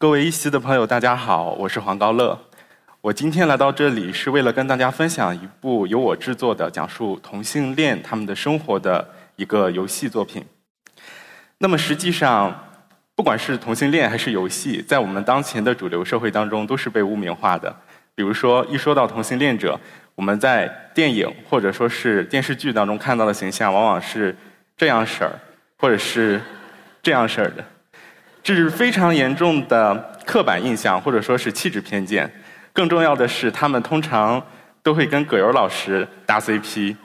各位一席的朋友，大家好，我是黄高乐。我今天来到这里是为了跟大家分享一部由我制作的讲述同性恋他们的生活的一个游戏作品。那么实际上，不管是同性恋还是游戏，在我们当前的主流社会当中都是被污名化的。比如说，一说到同性恋者，我们在电影或者说是电视剧当中看到的形象，往往是这样式儿，或者是这样式儿的。这是非常严重的刻板印象，或者说是气质偏见。更重要的是，他们通常都会跟葛优老师搭 CP。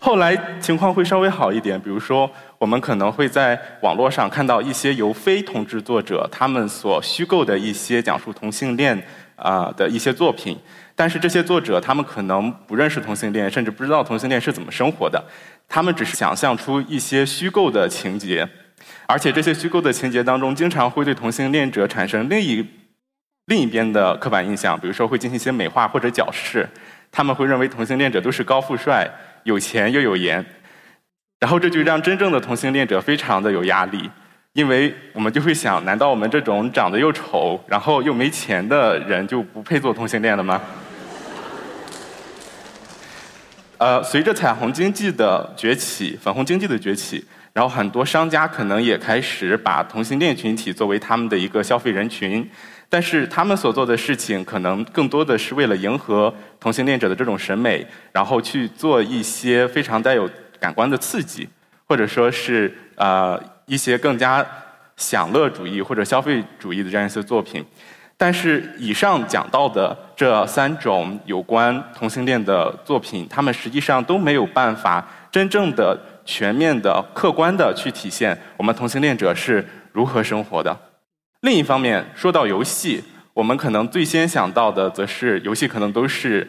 后来情况会稍微好一点，比如说，我们可能会在网络上看到一些由非同志作者他们所虚构的一些讲述同性恋啊的一些作品。但是这些作者他们可能不认识同性恋，甚至不知道同性恋是怎么生活的。他们只是想象出一些虚构的情节。而且这些虚构的情节当中，经常会对同性恋者产生另一另一边的刻板印象，比如说会进行一些美化或者矫饰。他们会认为同性恋者都是高富帅、有钱又有颜，然后这就让真正的同性恋者非常的有压力，因为我们就会想：难道我们这种长得又丑、然后又没钱的人就不配做同性恋了吗？呃，随着彩虹经济的崛起，粉红经济的崛起。然后很多商家可能也开始把同性恋群体作为他们的一个消费人群，但是他们所做的事情可能更多的是为了迎合同性恋者的这种审美，然后去做一些非常带有感官的刺激，或者说是呃一些更加享乐主义或者消费主义的这样一些作品。但是以上讲到的这三种有关同性恋的作品，他们实际上都没有办法真正的。全面的、客观的去体现我们同性恋者是如何生活的。另一方面，说到游戏，我们可能最先想到的，则是游戏可能都是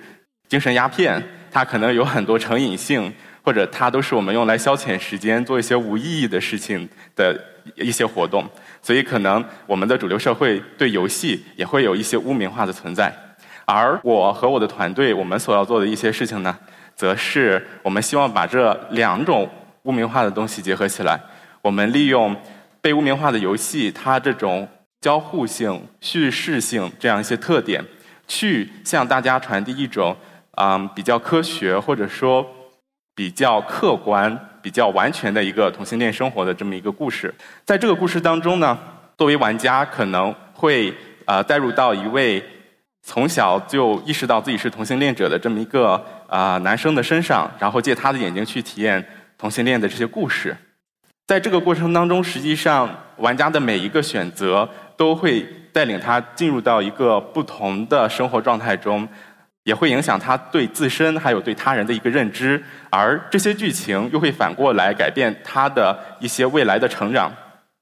精神鸦片，它可能有很多成瘾性，或者它都是我们用来消遣时间、做一些无意义的事情的一些活动。所以，可能我们的主流社会对游戏也会有一些污名化的存在。而我和我的团队，我们所要做的一些事情呢，则是我们希望把这两种。污名化的东西结合起来，我们利用被污名化的游戏，它这种交互性、叙事性这样一些特点，去向大家传递一种嗯比较科学或者说比较客观、比较完全的一个同性恋生活的这么一个故事。在这个故事当中呢，作为玩家可能会呃带入到一位从小就意识到自己是同性恋者的这么一个啊男生的身上，然后借他的眼睛去体验。同性恋的这些故事，在这个过程当中，实际上玩家的每一个选择都会带领他进入到一个不同的生活状态中，也会影响他对自身还有对他人的一个认知，而这些剧情又会反过来改变他的一些未来的成长。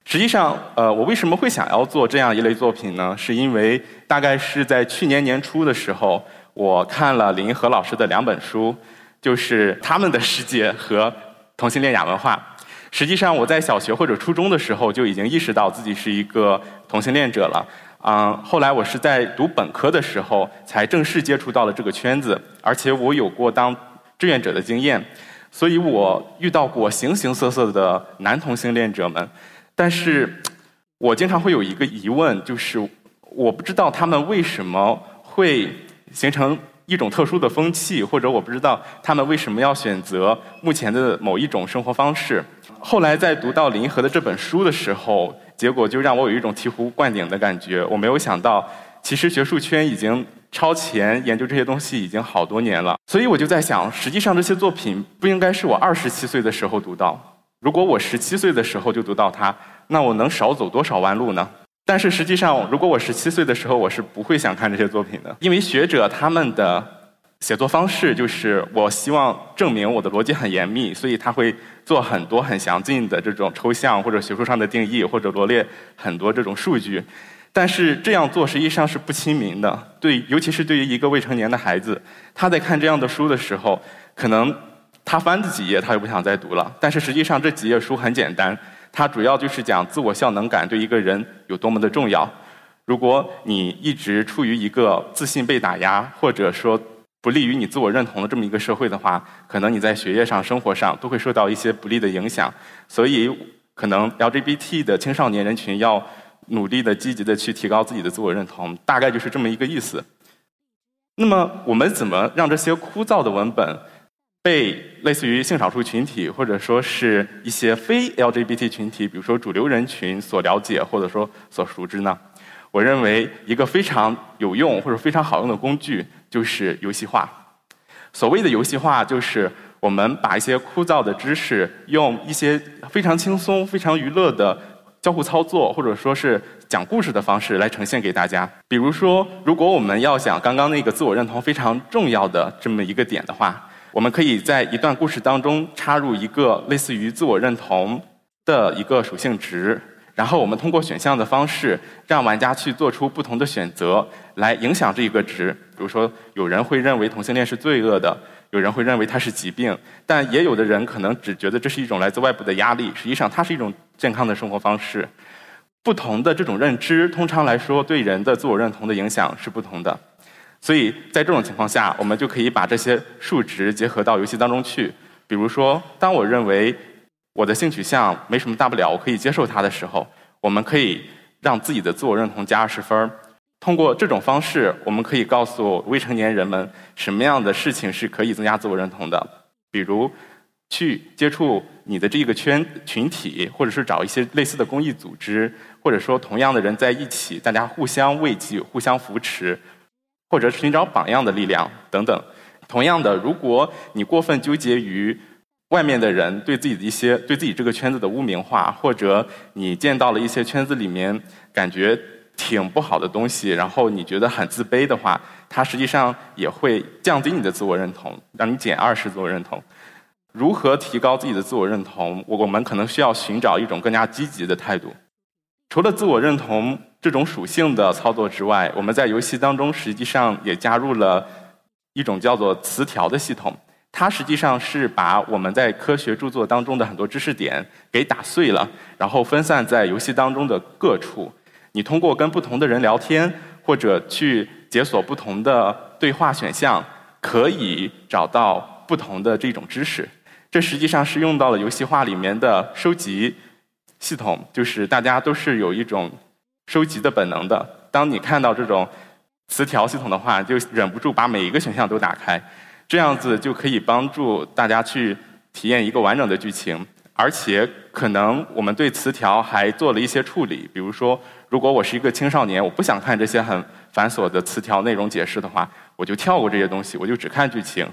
实际上，呃，我为什么会想要做这样一类作品呢？是因为大概是在去年年初的时候，我看了林和老师的两本书，就是《他们的世界》和。同性恋亚文化，实际上我在小学或者初中的时候就已经意识到自己是一个同性恋者了。嗯，后来我是在读本科的时候才正式接触到了这个圈子，而且我有过当志愿者的经验，所以我遇到过形形色色的男同性恋者们。但是，我经常会有一个疑问，就是我不知道他们为什么会形成。一种特殊的风气，或者我不知道他们为什么要选择目前的某一种生活方式。后来在读到林和的这本书的时候，结果就让我有一种醍醐灌顶的感觉。我没有想到，其实学术圈已经超前研究这些东西已经好多年了。所以我就在想，实际上这些作品不应该是我二十七岁的时候读到。如果我十七岁的时候就读到它，那我能少走多少弯路呢？但是实际上，如果我十七岁的时候，我是不会想看这些作品的，因为学者他们的写作方式就是，我希望证明我的逻辑很严密，所以他会做很多很详尽的这种抽象或者学术上的定义，或者罗列很多这种数据。但是这样做实际上是不亲民的，对，尤其是对于一个未成年的孩子，他在看这样的书的时候，可能他翻的几页他就不想再读了。但是实际上这几页书很简单。它主要就是讲自我效能感对一个人有多么的重要。如果你一直处于一个自信被打压，或者说不利于你自我认同的这么一个社会的话，可能你在学业上、生活上都会受到一些不利的影响。所以，可能 LGBT 的青少年人群要努力的、积极的去提高自己的自我认同，大概就是这么一个意思。那么，我们怎么让这些枯燥的文本被类似于性少数群体或者说是一些非 LGBT 群体，比如说主流人群所了解或者说所熟知呢？我认为一个非常有用或者非常好用的工具就是游戏化。所谓的游戏化，就是我们把一些枯燥的知识，用一些非常轻松、非常娱乐的交互操作，或者说是讲故事的方式来呈现给大家。比如说，如果我们要讲刚刚那个自我认同非常重要的这么一个点的话，我们可以在一段故事当中插入一个类似于自我认同的一个属性值。然后我们通过选项的方式，让玩家去做出不同的选择，来影响这一个值。比如说，有人会认为同性恋是罪恶的，有人会认为它是疾病，但也有的人可能只觉得这是一种来自外部的压力。实际上，它是一种健康的生活方式。不同的这种认知，通常来说对人的自我认同的影响是不同的。所以在这种情况下，我们就可以把这些数值结合到游戏当中去。比如说，当我认为。我的性取向没什么大不了，我可以接受它的时候，我们可以让自己的自我认同加二十分通过这种方式，我们可以告诉未成年人们什么样的事情是可以增加自我认同的。比如，去接触你的这个圈群体，或者是找一些类似的公益组织，或者说同样的人在一起，大家互相慰藉、互相扶持，或者是寻找榜样的力量等等。同样的，如果你过分纠结于外面的人对自己的一些对自己这个圈子的污名化，或者你见到了一些圈子里面感觉挺不好的东西，然后你觉得很自卑的话，它实际上也会降低你的自我认同，让你减二十自我认同。如何提高自己的自我认同？我我们可能需要寻找一种更加积极的态度。除了自我认同这种属性的操作之外，我们在游戏当中实际上也加入了一种叫做词条的系统。它实际上是把我们在科学著作当中的很多知识点给打碎了，然后分散在游戏当中的各处。你通过跟不同的人聊天，或者去解锁不同的对话选项，可以找到不同的这种知识。这实际上是用到了游戏化里面的收集系统，就是大家都是有一种收集的本能的。当你看到这种词条系统的话，就忍不住把每一个选项都打开。这样子就可以帮助大家去体验一个完整的剧情，而且可能我们对词条还做了一些处理。比如说，如果我是一个青少年，我不想看这些很繁琐的词条内容解释的话，我就跳过这些东西，我就只看剧情。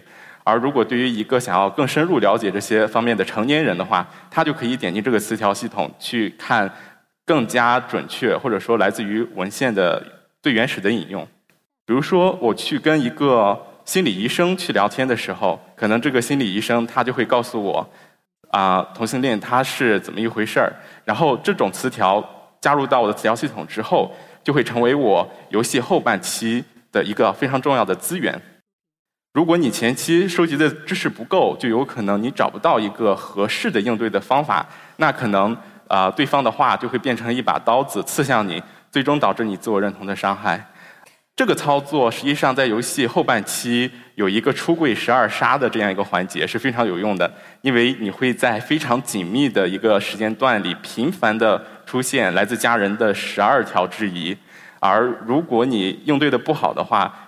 而如果对于一个想要更深入了解这些方面的成年人的话，他就可以点击这个词条系统去看更加准确，或者说来自于文献的最原始的引用。比如说，我去跟一个。心理医生去聊天的时候，可能这个心理医生他就会告诉我，啊，同性恋他是怎么一回事儿。然后这种词条加入到我的词条系统之后，就会成为我游戏后半期的一个非常重要的资源。如果你前期收集的知识不够，就有可能你找不到一个合适的应对的方法，那可能啊，对方的话就会变成一把刀子刺向你，最终导致你自我认同的伤害。这个操作实际上在游戏后半期有一个出柜十二杀的这样一个环节是非常有用的，因为你会在非常紧密的一个时间段里频繁的出现来自家人的十二条质疑，而如果你应对的不好的话，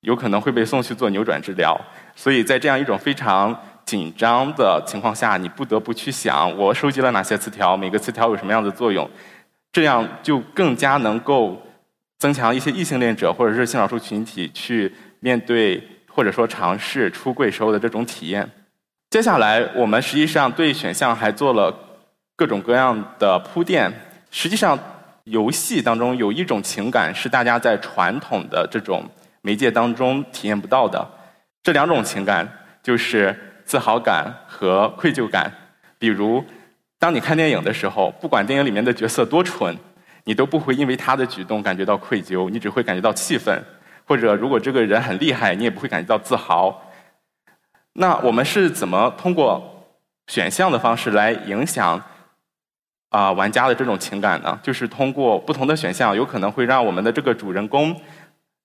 有可能会被送去做扭转治疗。所以在这样一种非常紧张的情况下，你不得不去想我收集了哪些词条，每个词条有什么样的作用，这样就更加能够。增强一些异性恋者或者是性少数群体去面对或者说尝试出柜时候的这种体验。接下来，我们实际上对选项还做了各种各样的铺垫。实际上，游戏当中有一种情感是大家在传统的这种媒介当中体验不到的。这两种情感就是自豪感和愧疚感。比如，当你看电影的时候，不管电影里面的角色多蠢。你都不会因为他的举动感觉到愧疚，你只会感觉到气愤，或者如果这个人很厉害，你也不会感觉到自豪。那我们是怎么通过选项的方式来影响啊玩家的这种情感呢？就是通过不同的选项，有可能会让我们的这个主人公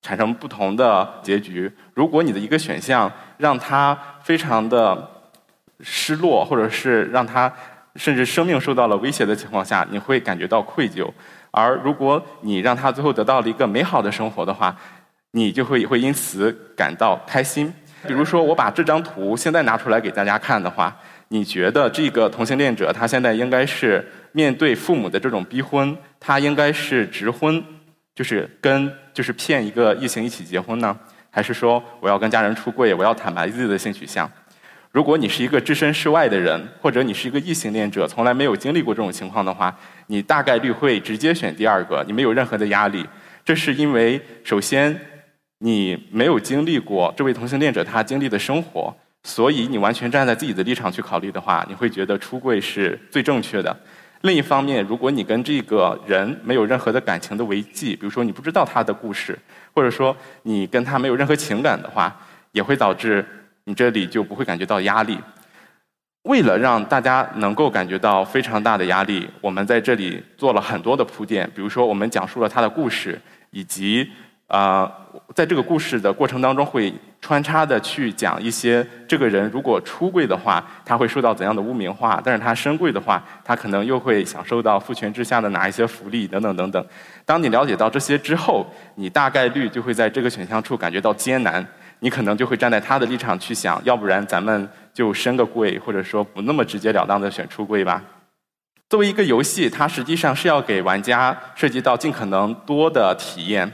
产生不同的结局。如果你的一个选项让他非常的失落，或者是让他甚至生命受到了威胁的情况下，你会感觉到愧疚。而如果你让他最后得到了一个美好的生活的话，你就会会因此感到开心。比如说，我把这张图现在拿出来给大家看的话，你觉得这个同性恋者他现在应该是面对父母的这种逼婚，他应该是直婚，就是跟就是骗一个异性一起结婚呢，还是说我要跟家人出柜，我要坦白自己的性取向？如果你是一个置身事外的人，或者你是一个异性恋者，从来没有经历过这种情况的话，你大概率会直接选第二个，你没有任何的压力。这是因为，首先你没有经历过这位同性恋者他经历的生活，所以你完全站在自己的立场去考虑的话，你会觉得出柜是最正确的。另一方面，如果你跟这个人没有任何的感情的维系，比如说你不知道他的故事，或者说你跟他没有任何情感的话，也会导致。你这里就不会感觉到压力。为了让大家能够感觉到非常大的压力，我们在这里做了很多的铺垫。比如说，我们讲述了他的故事，以及啊，在这个故事的过程当中会穿插的去讲一些这个人如果出柜的话，他会受到怎样的污名化；但是他升柜的话，他可能又会享受到父权之下的哪一些福利等等等等。当你了解到这些之后，你大概率就会在这个选项处感觉到艰难。你可能就会站在他的立场去想，要不然咱们就升个柜，或者说不那么直截了当的选出柜吧。作为一个游戏，它实际上是要给玩家涉及到尽可能多的体验，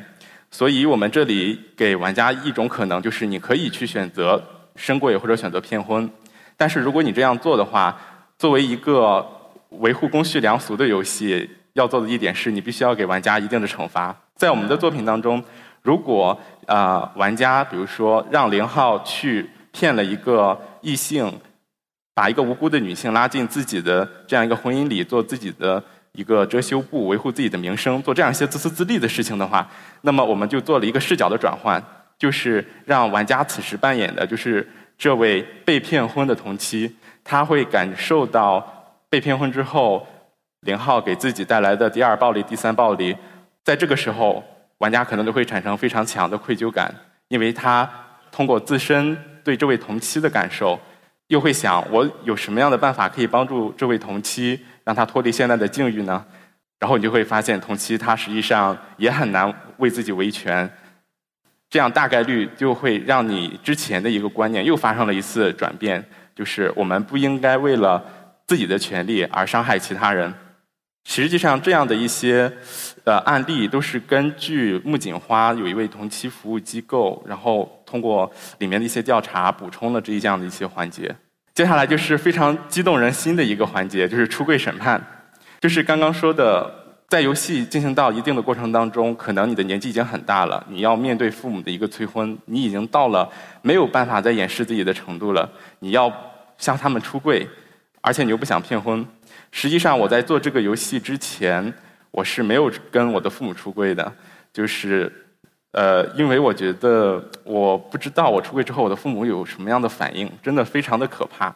所以我们这里给玩家一种可能，就是你可以去选择升贵或者选择骗婚。但是如果你这样做的话，作为一个维护公序良俗的游戏，要做的一点是你必须要给玩家一定的惩罚。在我们的作品当中。如果啊，玩家比如说让零号去骗了一个异性，把一个无辜的女性拉进自己的这样一个婚姻里，做自己的一个遮羞布，维护自己的名声，做这样一些自私自利的事情的话，那么我们就做了一个视角的转换，就是让玩家此时扮演的就是这位被骗婚的同妻，他会感受到被骗婚之后零号给自己带来的第二暴力、第三暴力，在这个时候。玩家可能就会产生非常强的愧疚感，因为他通过自身对这位同妻的感受，又会想我有什么样的办法可以帮助这位同妻，让他脱离现在的境遇呢？然后你就会发现，同期他实际上也很难为自己维权，这样大概率就会让你之前的一个观念又发生了一次转变，就是我们不应该为了自己的权利而伤害其他人。实际上，这样的一些呃案例都是根据木槿花有一位同期服务机构，然后通过里面的一些调查补充了这一样的一些环节。接下来就是非常激动人心的一个环节，就是出柜审判。就是刚刚说的，在游戏进行到一定的过程当中，可能你的年纪已经很大了，你要面对父母的一个催婚，你已经到了没有办法再掩饰自己的程度了，你要向他们出柜，而且你又不想骗婚。实际上，我在做这个游戏之前，我是没有跟我的父母出柜的。就是，呃，因为我觉得我不知道我出柜之后，我的父母有什么样的反应，真的非常的可怕。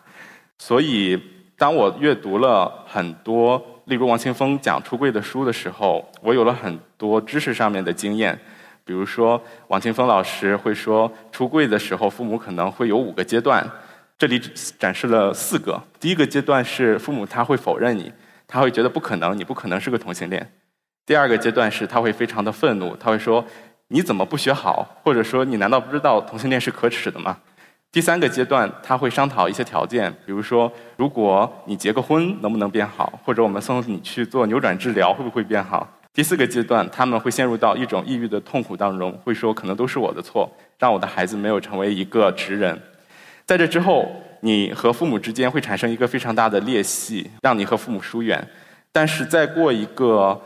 所以，当我阅读了很多，例如王清峰讲出柜的书的时候，我有了很多知识上面的经验。比如说，王清峰老师会说，出柜的时候，父母可能会有五个阶段。这里展示了四个。第一个阶段是父母他会否认你，他会觉得不可能，你不可能是个同性恋。第二个阶段是他会非常的愤怒，他会说你怎么不学好，或者说你难道不知道同性恋是可耻的吗？第三个阶段他会商讨一些条件，比如说如果你结个婚能不能变好，或者我们送你去做扭转治疗会不会变好？第四个阶段他们会陷入到一种抑郁的痛苦当中，会说可能都是我的错，让我的孩子没有成为一个直人。在这之后，你和父母之间会产生一个非常大的裂隙，让你和父母疏远。但是再过一个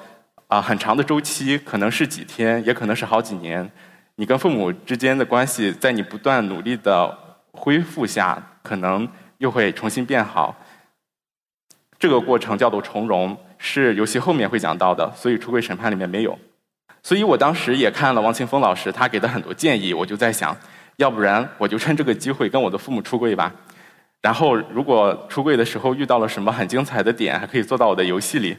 啊很长的周期，可能是几天，也可能是好几年，你跟父母之间的关系，在你不断努力的恢复下，可能又会重新变好。这个过程叫做重容，是游戏后面会讲到的，所以出柜审判里面没有。所以我当时也看了王清峰老师他给的很多建议，我就在想。要不然我就趁这个机会跟我的父母出柜吧，然后如果出柜的时候遇到了什么很精彩的点，还可以做到我的游戏里。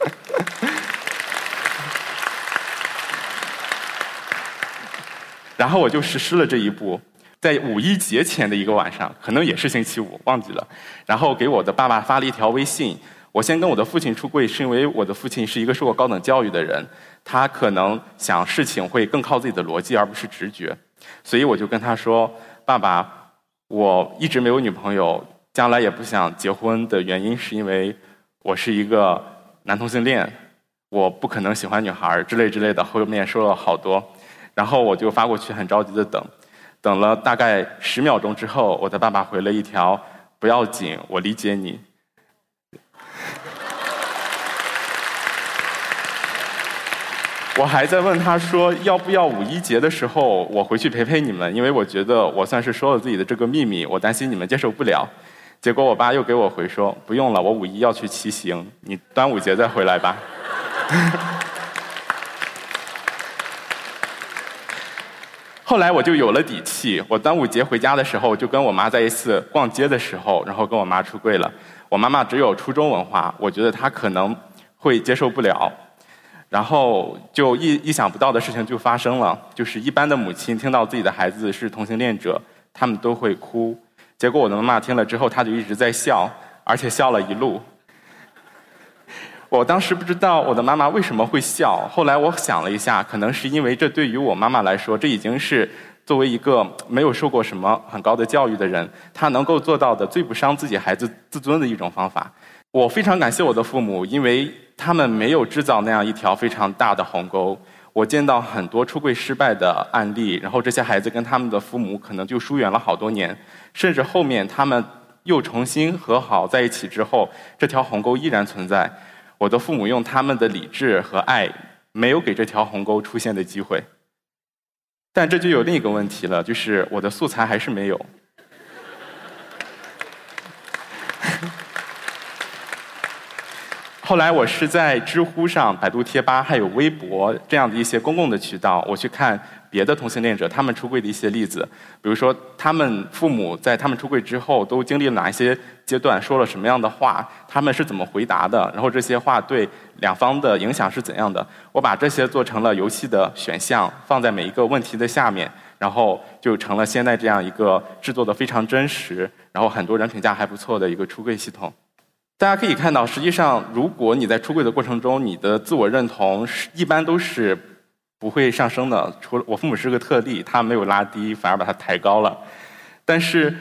然后我就实施了这一步。在五一节前的一个晚上，可能也是星期五，忘记了。然后给我的爸爸发了一条微信。我先跟我的父亲出柜，是因为我的父亲是一个受过高等教育的人，他可能想事情会更靠自己的逻辑而不是直觉。所以我就跟他说：“爸爸，我一直没有女朋友，将来也不想结婚的原因是因为我是一个男同性恋，我不可能喜欢女孩之类之类的。”后面说了好多，然后我就发过去，很着急的等。等了大概十秒钟之后，我的爸爸回了一条：“不要紧，我理解你。”我还在问他说：“要不要五一节的时候我回去陪陪你们？因为我觉得我算是说了自己的这个秘密，我担心你们接受不了。”结果我爸又给我回说：“不用了，我五一要去骑行，你端午节再回来吧。”后来我就有了底气。我端午节回家的时候，就跟我妈在一次逛街的时候，然后跟我妈出柜了。我妈妈只有初中文化，我觉得她可能会接受不了。然后就意意想不到的事情就发生了，就是一般的母亲听到自己的孩子是同性恋者，他们都会哭。结果我的妈妈听了之后，她就一直在笑，而且笑了一路。我当时不知道我的妈妈为什么会笑，后来我想了一下，可能是因为这对于我妈妈来说，这已经是作为一个没有受过什么很高的教育的人，她能够做到的最不伤自己孩子自尊的一种方法。我非常感谢我的父母，因为他们没有制造那样一条非常大的鸿沟。我见到很多出柜失败的案例，然后这些孩子跟他们的父母可能就疏远了好多年，甚至后面他们又重新和好在一起之后，这条鸿沟依然存在。我的父母用他们的理智和爱，没有给这条鸿沟出现的机会。但这就有另一个问题了，就是我的素材还是没有。后来我是在知乎上、百度贴吧还有微博这样的一些公共的渠道，我去看。别的同性恋者他们出柜的一些例子，比如说他们父母在他们出柜之后都经历了哪一些阶段，说了什么样的话，他们是怎么回答的，然后这些话对两方的影响是怎样的。我把这些做成了游戏的选项，放在每一个问题的下面，然后就成了现在这样一个制作的非常真实，然后很多人评价还不错的一个出柜系统。大家可以看到，实际上如果你在出柜的过程中，你的自我认同是一般都是。不会上升的，除了我父母是个特例，他没有拉低，反而把它抬高了。但是，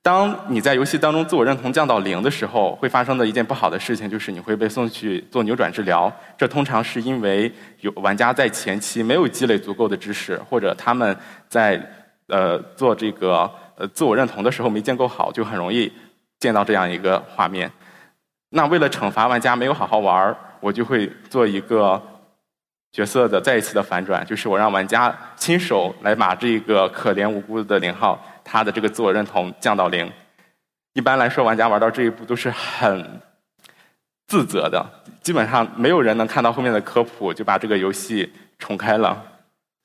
当你在游戏当中自我认同降到零的时候，会发生的一件不好的事情就是你会被送去做扭转治疗。这通常是因为有玩家在前期没有积累足够的知识，或者他们在呃做这个呃自我认同的时候没建构好，就很容易见到这样一个画面。那为了惩罚玩家没有好好玩儿我就会做一个。角色的再一次的反转，就是我让玩家亲手来把这个可怜无辜的零号他的这个自我认同降到零。一般来说，玩家玩到这一步都是很自责的，基本上没有人能看到后面的科普就把这个游戏重开了。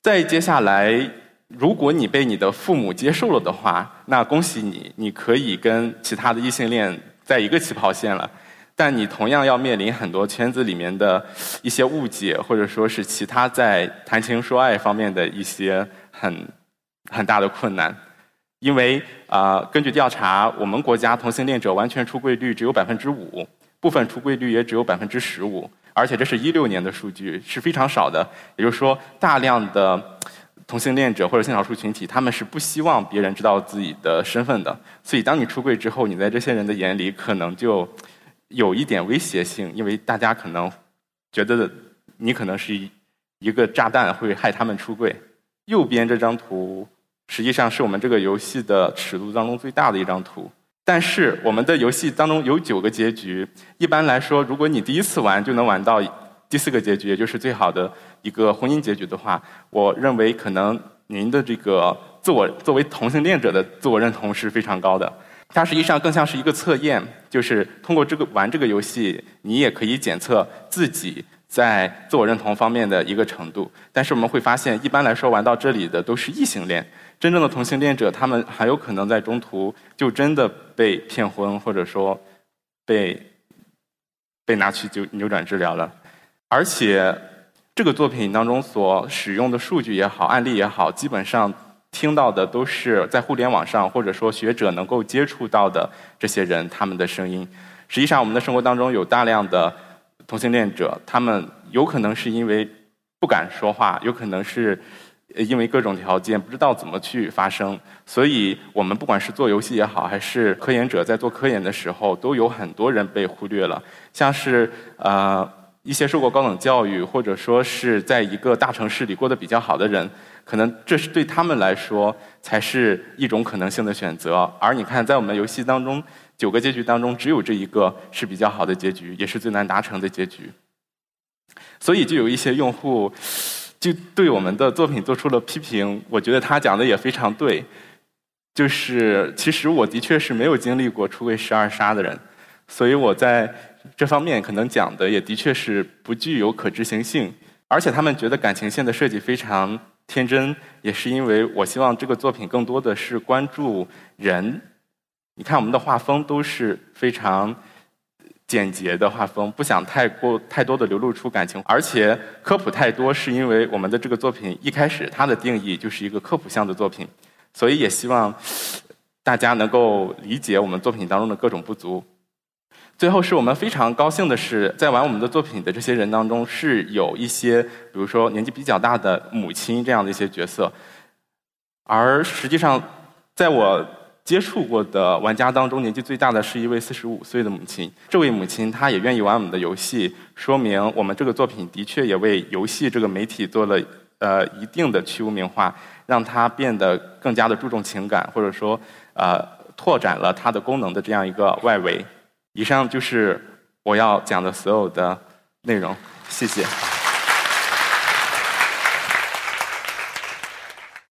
再接下来，如果你被你的父母接受了的话，那恭喜你，你可以跟其他的异性恋在一个起跑线了。但你同样要面临很多圈子里面的一些误解，或者说是其他在谈情说爱方面的一些很很大的困难，因为啊，根据调查，我们国家同性恋者完全出柜率只有百分之五，部分出柜率也只有百分之十五，而且这是一六年的数据，是非常少的。也就是说，大量的同性恋者或者性少数群体，他们是不希望别人知道自己的身份的。所以，当你出柜之后，你在这些人的眼里，可能就。有一点威胁性，因为大家可能觉得你可能是一个炸弹，会害他们出柜。右边这张图实际上是我们这个游戏的尺度当中最大的一张图。但是我们的游戏当中有九个结局，一般来说，如果你第一次玩就能玩到第四个结局，也就是最好的一个婚姻结局的话，我认为可能您的这个自我作为同性恋者的自我认同是非常高的。它实际上更像是一个测验，就是通过这个玩这个游戏，你也可以检测自己在自我认同方面的一个程度。但是我们会发现，一般来说玩到这里的都是异性恋，真正的同性恋者，他们很有可能在中途就真的被骗婚，或者说被被拿去就扭转治疗了。而且这个作品当中所使用的数据也好，案例也好，基本上听到的都是在互联网上或者说学者能够接触到的这些人他们的声音。实际上，我们的生活当中有大量的同性恋者，他们有可能是因为不敢说话，有可能是因为各种条件不知道怎么去发声。所以，我们不管是做游戏也好，还是科研者在做科研的时候，都有很多人被忽略了，像是呃。一些受过高等教育，或者说是在一个大城市里过得比较好的人，可能这是对他们来说才是一种可能性的选择。而你看，在我们游戏当中，九个结局当中，只有这一个是比较好的结局，也是最难达成的结局。所以，就有一些用户就对我们的作品做出了批评。我觉得他讲的也非常对，就是其实我的确是没有经历过出柜十二杀的人，所以我在。这方面可能讲的也的确是不具有可执行性，而且他们觉得感情线的设计非常天真，也是因为我希望这个作品更多的是关注人。你看我们的画风都是非常简洁的画风，不想太过太多的流露出感情，而且科普太多，是因为我们的这个作品一开始它的定义就是一个科普向的作品，所以也希望大家能够理解我们作品当中的各种不足。最后是我们非常高兴的是，在玩我们的作品的这些人当中，是有一些，比如说年纪比较大的母亲这样的一些角色。而实际上，在我接触过的玩家当中，年纪最大的是一位四十五岁的母亲。这位母亲她也愿意玩我们的游戏，说明我们这个作品的确也为游戏这个媒体做了呃一定的去污名化，让它变得更加的注重情感，或者说呃拓展了它的功能的这样一个外围。以上就是我要讲的所有的内容，谢谢。